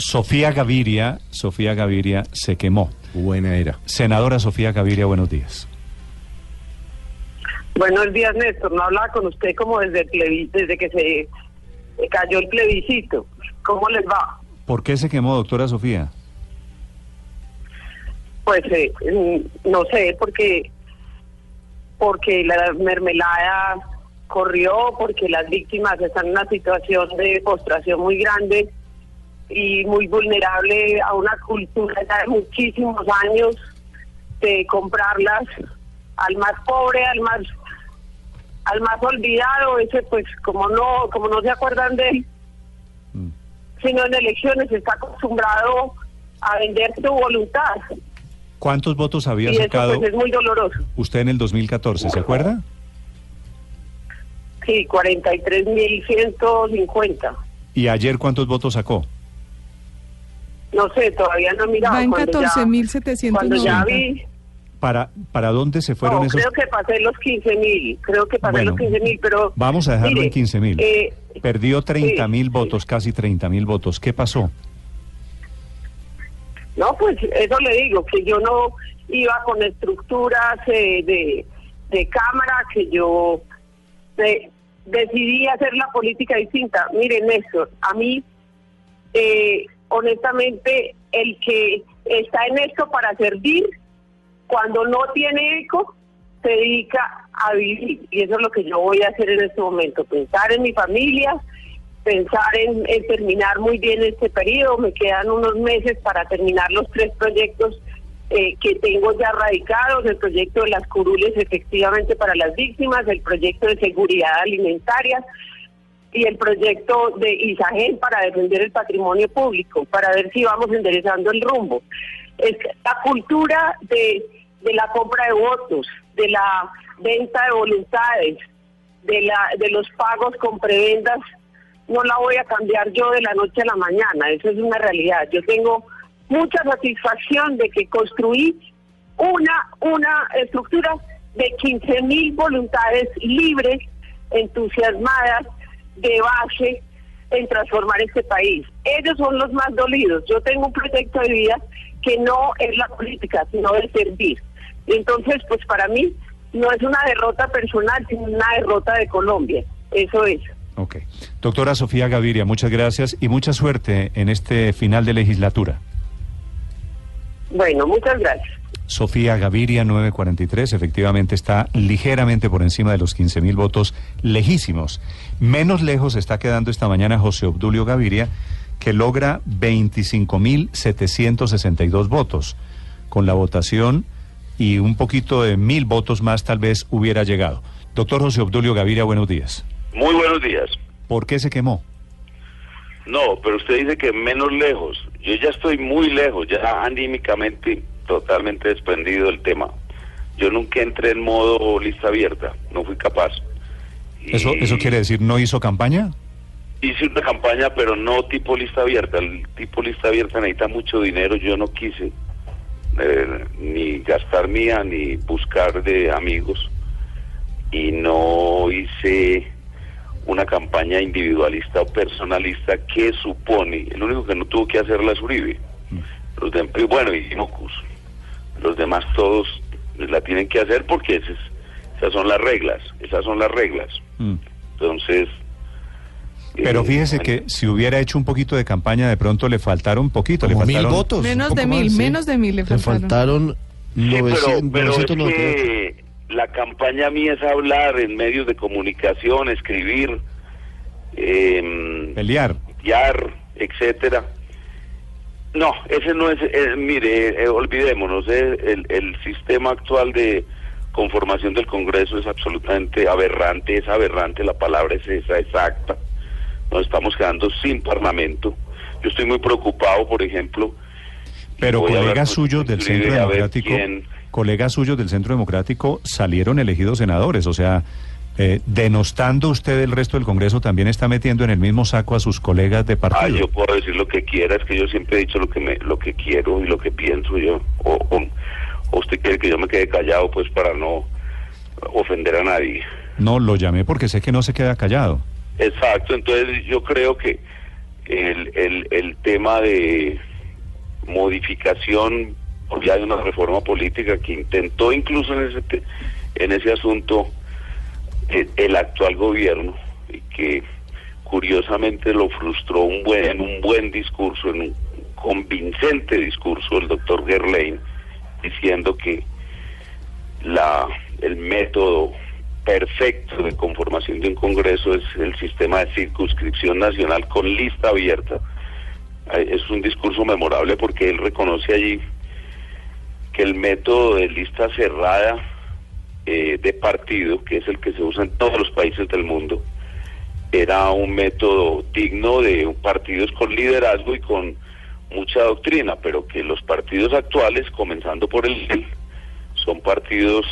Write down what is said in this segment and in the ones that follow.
Sofía Gaviria, Sofía Gaviria se quemó. Buena era. Senadora Sofía Gaviria, buenos días. Buenos días, Néstor. No hablaba con usted como desde, el desde que se cayó el plebiscito. ¿Cómo les va? ¿Por qué se quemó, doctora Sofía? Pues eh, mm, no sé, porque porque la mermelada corrió, porque las víctimas están en una situación de postración muy grande y muy vulnerable a una cultura ya de muchísimos años de comprarlas al más pobre, al más al más olvidado, ese pues como no como no se acuerdan de él, sino en elecciones está acostumbrado a vender su voluntad ¿Cuántos votos había y eso sacado pues es muy doloroso. usted en el 2014? ¿Se acuerda? Sí, 43.150. ¿Y ayer cuántos votos sacó? No sé, todavía no he mirado. Va en Cuando ya- 14.790. Cuando ya vi, ¿Para, para dónde se fueron no, esos? creo que pasé los 15.000, creo que pasé Bueno, los 15.000, pero... Vamos a dejarlo mire, en 15 mil. eh, Perdió 30 mil sí, votos, casi 30 mil votos. ¿Qué pasó? No, pues eso le digo, que yo no iba con estructuras eh, de, de cámara, que yo eh, decidí hacer la política distinta. Mire, Néstor, a mí, eh, honestamente, el que está en esto para servir, cuando no tiene eco, se dedica a vivir. Y eso es lo que yo voy a hacer en este momento, pensar en mi familia, pensar en, terminar muy bien este periodo. Me quedan unos meses para terminar los tres proyectos eh, que tengo ya radicados, el proyecto de las curules efectivamente para las víctimas, el proyecto de seguridad alimentaria y el proyecto de Isagen para defender el patrimonio público, para ver si vamos enderezando el rumbo. Es la cultura de, de la compra de votos, de la venta de voluntades, de, la, de los pagos con prebendas, no la voy a cambiar yo de la noche a la mañana, eso es una realidad. Yo tengo mucha satisfacción de que construí una, una estructura de 15 mil voluntades libres, entusiasmadas, de base en transformar este país. Ellos son los más dolidos. Yo tengo un proyecto de vida que no es la política, sino el servir. Entonces, pues para mí no es una derrota personal, sino una derrota de Colombia. Eso es. Ok. Doctora Sofía Gaviria, muchas gracias y mucha suerte en este final de legislatura. Bueno, muchas gracias. Sofía Gaviria, 943, efectivamente está ligeramente por encima de los 15 mil votos lejísimos. Menos lejos está quedando esta mañana José Obdulio Gaviria, que logra 25 mil 762 votos. Con la votación y un poquito de mil votos más tal vez hubiera llegado. Doctor José Obdulio Gaviria, buenos días. Muy buenos días. ¿Por qué se quemó? No, pero usted dice que menos lejos. Yo ya estoy muy lejos, ya anímicamente totalmente desprendido del tema. Yo nunca entré en modo lista abierta, no fui capaz. Y ¿Eso, ¿Eso quiere decir no hizo campaña? Hice una campaña, pero no tipo lista abierta. El tipo lista abierta necesita mucho dinero, yo no quise eh, ni gastar mía, ni buscar de amigos. Y no hice una campaña individualista o personalista que supone, el único que no tuvo que hacerla es Uribe. Los de, y bueno, y Mocus. Los demás todos la tienen que hacer porque esas, esas son las reglas, esas son las reglas. Mm. Entonces... Pero eh, fíjese bueno, que si hubiera hecho un poquito de campaña, de pronto le faltaron un poquito. Le Como mil faltaron votos. Menos de mil, más, sí. menos de mil le Le faltaron. faltaron Sí, 900, pero, pero es 998. que la campaña mía es hablar en medios de comunicación, escribir, eh, Pelear. guiar, etcétera. No, ese no es, eh, mire, eh, olvidémonos, eh, el, el sistema actual de conformación del Congreso es absolutamente aberrante, es aberrante, la palabra es esa, exacta. Nos estamos quedando sin parlamento. Yo estoy muy preocupado, por ejemplo. Pero colegas suyos del Centro Democrático, quién- colegas suyos del Centro Democrático salieron elegidos senadores, o sea, eh, denostando usted el resto del Congreso, también está metiendo en el mismo saco a sus colegas de Ah, partido. yo puedo decir lo que quiera, es que yo siempre he dicho lo que me, lo que quiero y lo que pienso yo. O, o, o usted quiere que yo me quede callado, pues para no ofender a nadie. No, lo llamé porque sé que no se queda callado. Exacto, entonces yo creo que el, el, el tema de modificación, ya hay una reforma política que intentó incluso en ese, en ese asunto el actual gobierno que curiosamente lo frustró un buen, en un buen discurso, en un convincente discurso el doctor Gerlain, diciendo que la, el método perfecto de conformación de un Congreso es el sistema de circunscripción nacional con lista abierta. Eh, Es un discurso memorable porque él reconoce allí que el método de lista cerrada eh, de partido, que es el que se usa en todos los países del mundo, era un método digno de partidos con liderazgo y con mucha doctrina, pero que los partidos actuales, comenzando por el son partidos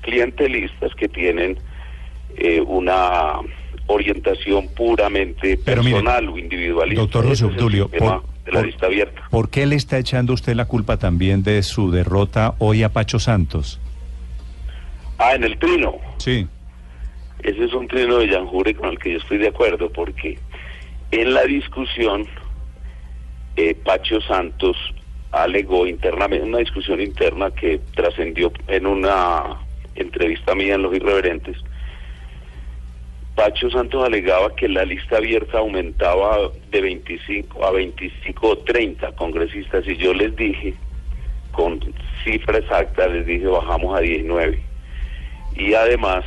clientelistas que tienen eh, una orientación puramente Pero mire, personal o individualista. Doctor José Obdulio, por- de la por- lista abierta. ¿Por qué le está echando usted la culpa también de su derrota hoy a Pacho Santos? Ah, en el trino. Sí. Ese es un trino de Janjure con el que yo estoy de acuerdo, porque en la discusión, eh, Pacho Santos alegó internamente, una discusión interna que trascendió en una entrevista mía en Los Irreverentes. Pacho Santos alegaba que la lista abierta aumentaba de 25 a 25 o 30 congresistas y yo les dije, con cifra exacta, les dije bajamos a 19. Y además,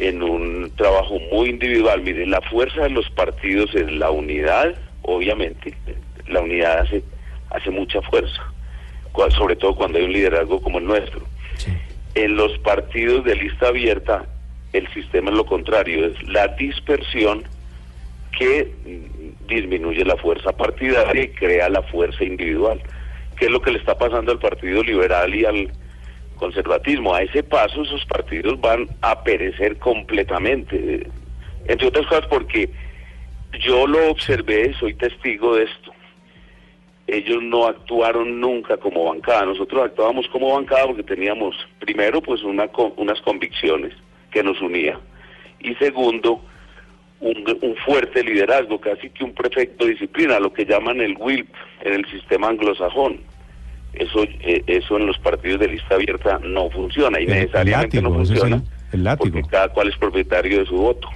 en un trabajo muy individual. Mire, la fuerza de los partidos es la unidad, obviamente, la unidad hace, hace mucha fuerza, sobre todo cuando hay un liderazgo como el nuestro. En los partidos de lista abierta, el sistema es lo contrario, es la dispersión que disminuye la fuerza partidaria y crea la fuerza individual. ¿Qué es lo que le está pasando al Partido Liberal y al conservatismo? A ese paso esos partidos van a perecer completamente. Entre otras cosas porque yo lo observé, soy testigo de esto. Ellos no actuaron nunca como bancada. Nosotros actuábamos como bancada porque teníamos, primero, pues una, unas convicciones que nos unía. Y segundo, un, un fuerte liderazgo, casi que un prefecto disciplina, lo que llaman el WILP en el sistema anglosajón. Eso, eh, eso en los partidos de lista abierta no funciona y El- el necesariamente no látigo, es funciona el- el látigo. porque cada cual es propietario de su voto.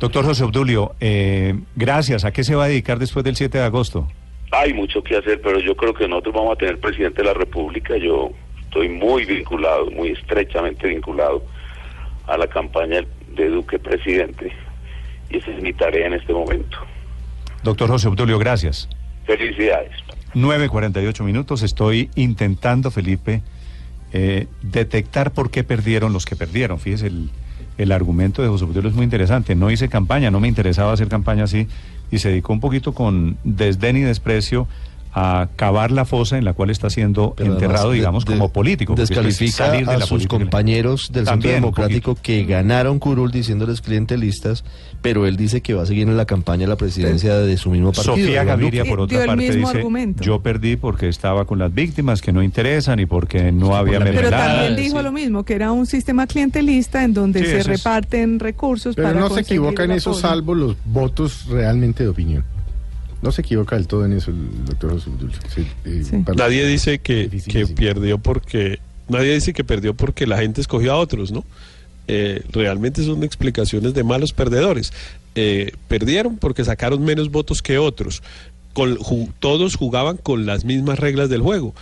Doctor José Obdulio, eh, gracias. ¿A qué se va a dedicar después del 7 de agosto? Hay mucho que hacer, pero yo creo que nosotros vamos a tener presidente de la República. Yo estoy muy vinculado, muy estrechamente vinculado a la campaña de Duque presidente y esa es mi tarea en este momento. Doctor José Obdulio, gracias. Felicidades. 9.48 minutos. Estoy intentando, Felipe, eh, detectar por qué perdieron los que perdieron. Fíjese, el, el argumento de José Obdulio es muy interesante. No hice campaña, no me interesaba hacer campaña así, y se dedicó un poquito con desdén y desprecio a cavar la fosa en la cual está siendo Pero enterrado, de- digamos, de- como político. Descalifica salir de a la sus política. compañeros del También, Centro Democrático que ganaron curul diciéndoles clientelistas, pero él dice que va a seguir en la campaña a la presidencia de su mismo partido. Sofía Gaviria, por Dio otra el parte, mismo dice, argumento. yo perdí porque estaba con las víctimas que no interesan y porque no había la Pero mermeladas. también dijo sí. lo mismo, que era un sistema clientelista en donde Sí, se es- reparten recursos Pero para no se conseguir equivoca en eso, salvo los votos realmente de opinión. No se equivoca del todo en eso el doctor José Dulce. Sí, eh, Sí. Nadie dice que, que perdió porque nadie dice que perdió porque la gente escogió a otros, ¿no? Eh, realmente son explicaciones de malos perdedores. Eh, perdieron porque sacaron menos votos que otros. Con, ju- todos jugaban con las mismas reglas del juego.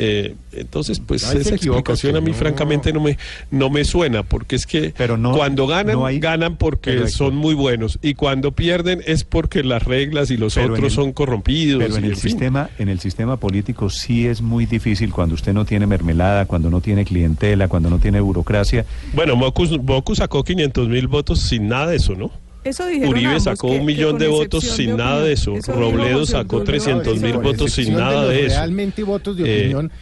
Eh, entonces, pues Ay, esa explicación a mí no. francamente no me no me suena porque es que Pero no- cuando ganan no hay- ganan porque son muy buenos y cuando pierden es porque las reglas y los Pero otros el- son corrompidos. Pero en el en fin. sistema, en el sistema político sí es muy difícil cuando usted no tiene mermelada, cuando no tiene clientela, cuando no tiene burocracia. Bueno, Bocus, Bocus sacó 500 mil votos sin nada de eso, ¿no? Eso Uribe ambos, sacó un que millón de votos sin de nada de eso. Eso Robledo sacó Obdulio 300 mil votos sin nada los de eso. Realmente votos de Eh, opinión.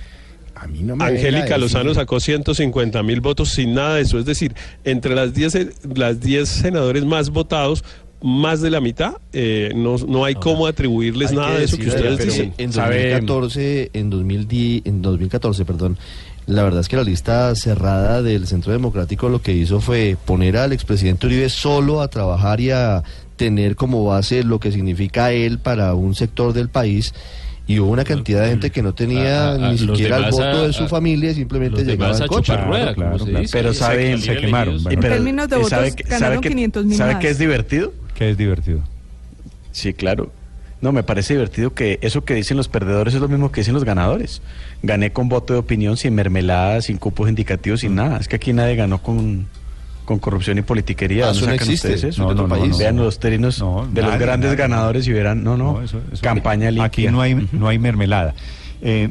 A mí no me Angélica Lozano sacó 150 mil votos sin nada de eso. Es decir, entre las 10, se- las 10 senadores más votados, más de la mitad, eh, no, no hay cómo atribuirles Hay nada de eso que ustedes dicen. En Sabe- 2014, en, 2010, en 2014, perdón, la verdad es que la lista cerrada del Centro Democrático lo que hizo fue poner al expresidente Uribe solo a trabajar y a tener como base lo que significa él para un sector del país. Y hubo una cantidad de gente que no tenía A- a- a ni siquiera el voto a- de su a- familia y simplemente llegaba al a coche. rueda. Pero saben, se quemaron. bueno. En términos de ¿y votos, sabe que- ganaron sabe que- 500 mil ¿Sabe qué es divertido? Que es divertido. Sí, claro. No, me parece divertido que eso que dicen los perdedores es lo mismo que dicen los ganadores. Gané con voto de opinión, sin mermelada, sin cupos indicativos, sin nada. Es que aquí nadie ganó con, con corrupción y politiquería. Ah, ¿Dónde eso no sacan existe. ustedes eso? No, no, no, país? no, Vean los términos No, de los nadie, grandes nadie. ganadores y verán, no, no, No, eso- eso- campaña limpia. Aquí no hay, no hay mermelada. Eh,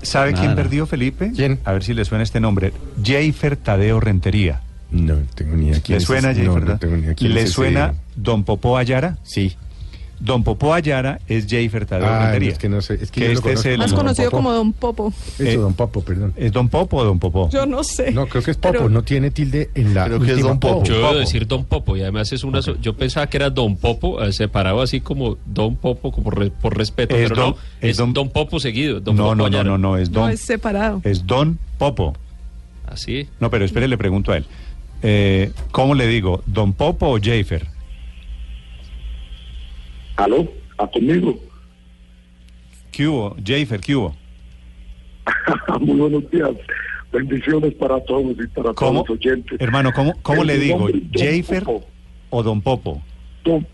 ¿Sabe Nada, quién perdió, Felipe? ¿Quién? A ver si le suena este nombre. Jayfer Tadeo Rentería. No tengo ni idea quién ¿Le suena, Jayfer? No, no verdad? tengo ni idea quién ¿Le suena Don Popó Ayara? Sí. Don Popó Ayara es Jayfer Tadeo Ah, Rentería. es que no sé, es que yo este es el- Más Don conocido Popo. como Don Popo. Eso, Eh, Don Popo, perdón. ¿Es Don Popo o Don Popó? Yo no sé. No, creo que es Popo, Pero- no tiene tilde en la Creo que es Don Popo. Yo O. debo Popo. decir Don Popo y además es una... Yo pensaba que era Don Popo, eh, separado así como Don Popo, como re- por respeto, Es pero Don- no, es es Don- Don, Popo seguido. Don no, Popo no, no, Ayara. no, no, es No, Don, es separado. es Don Popo. Así. No, pero espere, le pregunto a él. Eh, ¿Cómo le digo? ¿Don Popo o Jayfer? ¿Aló? ¿A conmigo? ¿Qué hubo? Jayfer, ¿qué hubo? Muy buenos días. Bendiciones para todos y para ¿Cómo? todos los oyentes. Hermano, ¿cómo, cómo El le digo? nombre, Don ¿Jayfer Popo. o Don Popo? Don,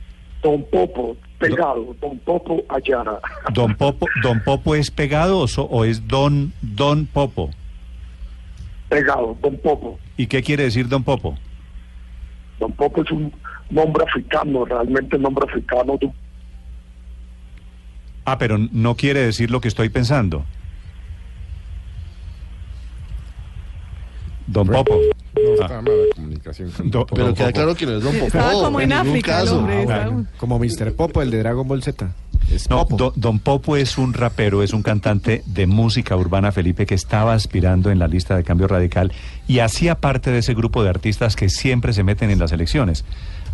don Popo, pegado. Don Popo Ayara. ¿Don Popo, don Popo es pegado o, so- o es Don, Don Popo? Pegado, Don Popo. ¿Y qué quiere decir Don Popo? Don Popo es un nombre africano, realmente nombre africano. de un Ah, pero no quiere decir lo que estoy pensando. Don Popo. No, Ah. está mala comunicación con Do- Don Popo. Pero Don queda Popo. claro que no es Don Popo. Estaba como en África el caso. hombre. Ah, bueno, como Mr. Popo, el de Dragon Ball Z. Es No, Popo. do- Don Popo es un rapero, es un cantante de música urbana, Felipe, que estaba aspirando en la lista de cambio radical y hacía parte de ese grupo de artistas que siempre se meten en las elecciones.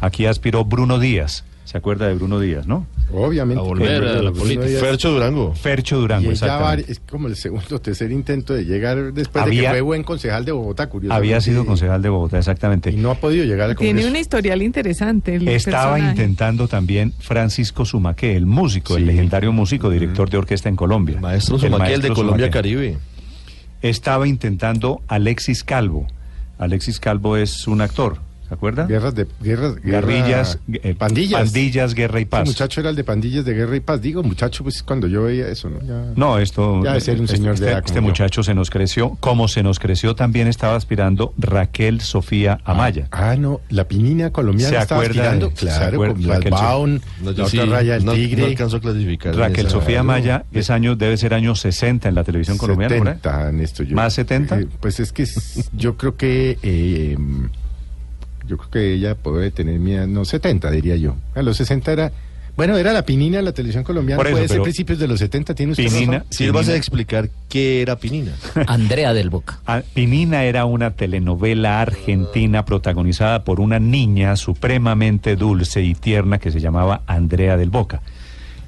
Aquí aspiró Bruno Díaz. ¿Se acuerda de Bruno Díaz, no? Obviamente. A volver a la política. Díaz- Fercho Durango. Fercho Durango, exactamente. es como el segundo o tercer intento de llegar después de que fue buen concejal de Bogotá, curiosamente. Había sido concejal de Bogotá, exactamente. Y no ha podido llegar al Tiene Congreso. una historial interesante. el Estaba personaje. intentando también Francisco Sumaque, el músico, el legendario músico, director de orquesta en Colombia. Maestro Sumaque, el de Colombia Sumaque. Caribe. Estaba intentando Alexis Calvo. Alexis Calvo es un actor, ¿se acuerda? Guerras de guerras, guerra- Guerrillas, eh, pandillas. pandillas, guerra y Ese paz. muchacho era el de pandillas de guerra y paz. Digo, muchacho, pues cuando yo veía eso, ¿no? Ya- No, esto. Ya de ser un este- señor de este, edad este yo. muchacho se nos creció. Como se nos creció, también estaba aspirando Raquel Sofía Amaya. Ah, no, la pinina colombiana ¿Se estaba acuerda aspirando, de- claro, acuerda- con Raquel Baun, No, la otra raya del no, tigre. no alcanzo a clasificar. en Raquel Sofía. Amaya es año, debe ser año 60 en la televisión colombiana, ¿por ahí? 70, Néstor, yo- ¿Más 70? Eh, pues es que yo creo que eh, yo creo que ella puede tener mía, no 70 diría yo. A los 60 era bueno, era la pinina de la televisión colombiana, Por eso, puede ser pero- principios de los 70, tiene usted Pinina, razón. Sí, vas a explicar qué era Pinina. Andrea del Boca. Ah, Pinina era una telenovela argentina protagonizada por una niña supremamente dulce y tierna que se llamaba Andrea del Boca.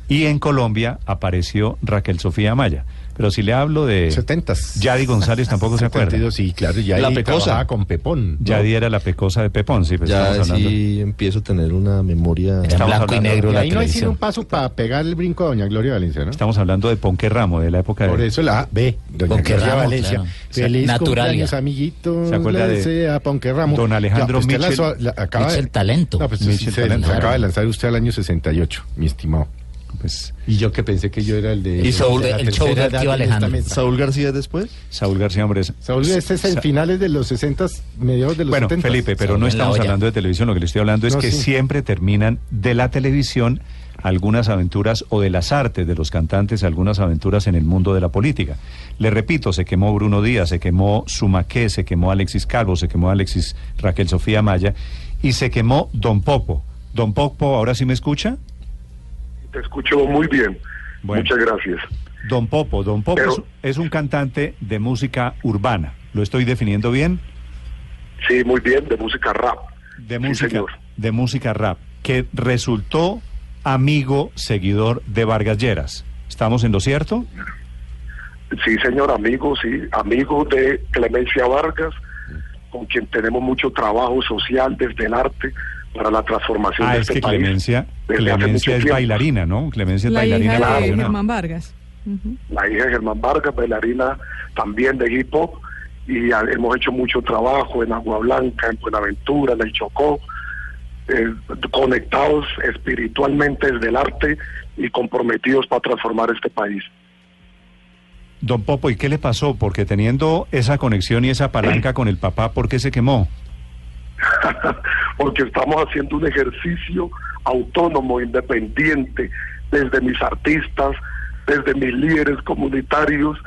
Y en Colombia apareció Raquel Sofía Amaya. Pero si le hablo de 70. Yadi González, tampoco se acuerda. 72, sí, claro, ya La Pecosa. con Pepón. ¿no? Yadi era la pecosa de Pepón, sí, pues Ya estamos hablando. sí empiezo a tener una memoria. En blanco y negro Y la ahí no hay sido un paso para pegar el brinco a doña Gloria Valencia, ¿no? Estamos hablando de Ponquerramo, de la época de... Por eso la B, doña Ponquerramo, Gloria Valencia. claro. Feliz Naturalia. cumpleaños, amiguito. ¿Se acuerda de desea Ponquerramo. don Alejandro lanzó- la- acaba de- Mitchell Talento. No, pues Talento. acaba de lanzar usted al año 68, mi estimado. Pues Y yo que pensé que yo era el de... Y Saúl, de la el show esta Alejandro. Saúl García después. Saúl García Hombres. Saúl, este es en Sa- finales de los 60, mediados de los Bueno, 70. Felipe, pero Saúl no estamos hablando de televisión, lo que le estoy hablando es No, que sí. siempre terminan de la televisión algunas aventuras o de las artes de los cantantes, algunas aventuras en el mundo de la política. Le repito, se quemó Bruno Díaz, se quemó Sumaqué, se quemó Alexis Calvo, se quemó Alexis Raquel Sofía Maya y se quemó Don Popo. Don Popo, ¿ahora sí me escucha? Te escucho muy bien. Bueno. Muchas gracias. Don Popo, Don Popo Pero- es, un cantante de música urbana. ¿Lo estoy definiendo bien? Sí, muy bien, de música rap. De Sí, música, señor. de música rap, que resultó amigo, seguidor de Vargas Lleras. ¿Estamos en lo cierto? Sí, señor, amigo, sí, amigo de Clemencia Vargas, con quien tenemos mucho trabajo social desde el arte para la transformación Ah, de es este que país. Clemencia, Clemencia es tiempo. bailarina, ¿no? Clemencia es La bailarina hija de. Germán Vargas. La hija de Germán Vargas, bailarina también de hip hop, y a- hemos hecho mucho trabajo en Agua Blanca, en Buenaventura, en el Chocó, eh, conectados espiritualmente desde el arte y comprometidos para transformar este país. Don Popo, ¿y qué le pasó? Porque teniendo esa conexión y esa palanca con el papá, ¿por qué se quemó? porque estamos haciendo un ejercicio autónomo, independiente, desde mis artistas, desde mis líderes comunitarios,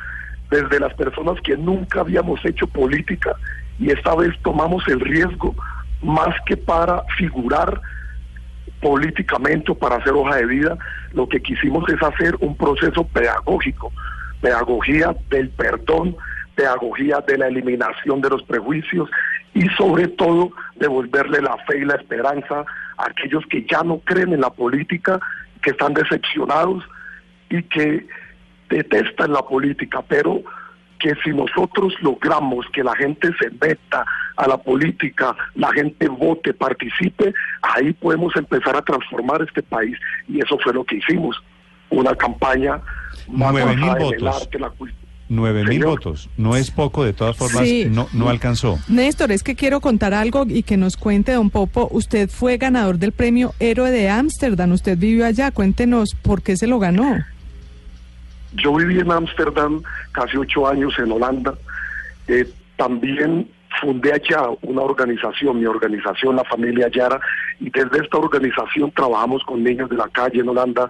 desde las personas que nunca habíamos hecho política y esta vez tomamos el riesgo más que para figurar políticamente o para hacer hoja de vida, lo que quisimos es hacer un proceso pedagógico, pedagogía del perdón, pedagogía de la eliminación de los prejuicios y sobre todo devolverle la fe y la esperanza a aquellos que ya no creen en la política, que están decepcionados y que detestan la política, pero que si nosotros logramos que la gente se meta a la política, la gente vote, participe, ahí podemos empezar a transformar este país. Y eso fue lo que hicimos. Una campaña más basada en el votos. arte, la cultura. Nueve mil votos. No es poco, de todas formas, Sí. no, no alcanzó. Néstor, es que quiero contar algo y que nos cuente, don Popo. Usted fue ganador del premio Héroe de Ámsterdam. Usted vivió allá. Cuéntenos por qué se lo ganó. Yo viví en Ámsterdam casi ocho años en Holanda. Eh, también fundé allá una organización, mi organización, la familia Yara, y desde esta organización trabajamos con niños de la calle en Holanda,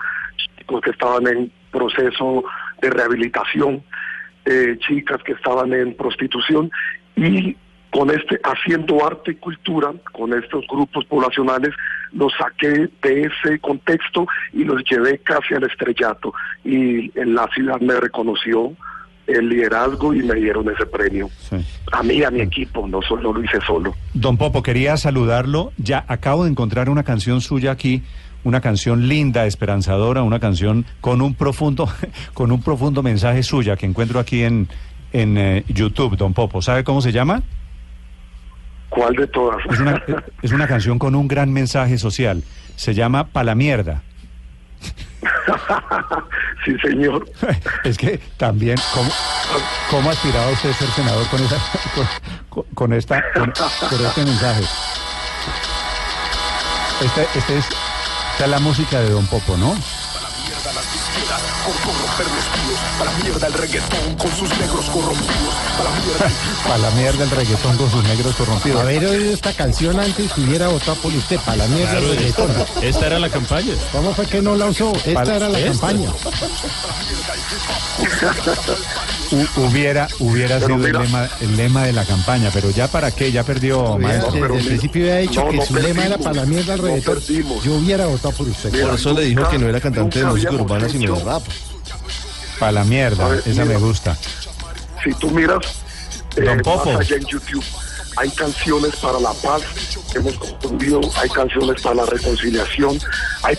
chicos que estaban en proceso de rehabilitación, eh, chicas que estaban en prostitución, y con este, haciendo arte y cultura, con estos grupos poblacionales, los saqué de ese contexto y los llevé casi al estrellato. Y en la ciudad me reconoció el liderazgo y me dieron ese premio. A mí, a mi equipo, no solo lo hice solo. Don Popo, quería saludarlo. Ya acabo de encontrar una canción suya aquí, una canción linda, esperanzadora, una canción con un profundo, con un profundo mensaje suya que encuentro aquí en, en eh, YouTube, Don Popo. ¿Sabe cómo se llama? ¿Cuál de todas? Es una, es una canción con un gran mensaje social. Se llama Pa' la mierda. sí, señor. Es que también, ¿cómo, cómo aspiraba usted a ser senador con, esa, con, con- con esta, con, con este mensaje? Este, este es, esta es la música de Don Popo, ¿no? Por corromper vestidos, para la mierda el reggaetón con sus negros corrompidos, para la mierda Para la mierda el reggaetón con sus negros corrompidos. Haber oído esta canción antes hubiera votado por usted, para la mierda Claro, del reggaetón. esta, esta era la campaña. ¿Cómo fue que no la usó? Esta Para- era la esta. campaña. Hu- hubiera hubiera Pero sido el lema, el lema de la campaña, pero ya para qué, ya perdió, maestro. Desde el principio había dicho no, que no su lema era para la mierda no reggaetón. Yo hubiera votado por usted. Mira, Por eso le dijo que no era cantante de música urbana, sino de rap. Para la mierda, ver, esa me gusta. Si tú miras eh, Don Popo. más allá en YouTube, hay canciones para la paz que hemos construido, hay canciones para la reconciliación, hay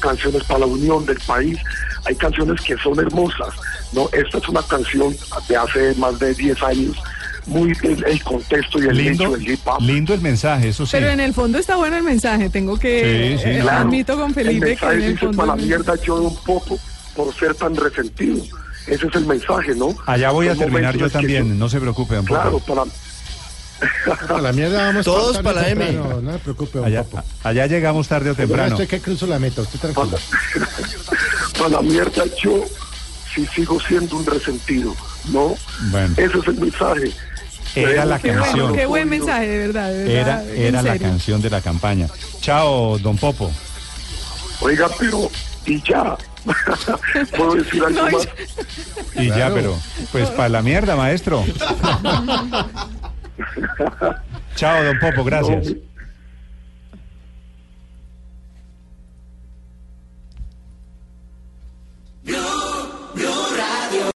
canciones para la unión del país, hay canciones que son hermosas. No Esta es una canción de hace más de 10 años, muy el, el contexto y el Lindo, hecho del hip hop. lindo el mensaje, eso sí. Pero en el fondo está bueno el mensaje. Tengo que. Sí, sí, eh, claro. Admito con el Felipe que mensaje en el dice fondo. para la mierda yo un poco por ser tan resentido. Ese es el mensaje, ¿no? Allá voy a terminar yo que también, no se preocupe, Popo. Claro, para, Para la mierda vamos Todos para la M. temprano, No se preocupe, don Allá, Popo. allá llegamos tarde o Yo temprano. estoy que cruzo la meta, usted tranquilo. para la mierda yo sí sigo siendo un resentido, ¿no? Bueno. Ese es el mensaje. Era la Qué bueno, canción. qué buen mensaje, de verdad. de verdad, Era, era la canción de la campaña. Chao, don Popo. Oiga, pero, y ya, ¿puedo decir algo No, y- más? Y ya, pero, pues para la mierda, maestro. Chao, don Popo, gracias. No,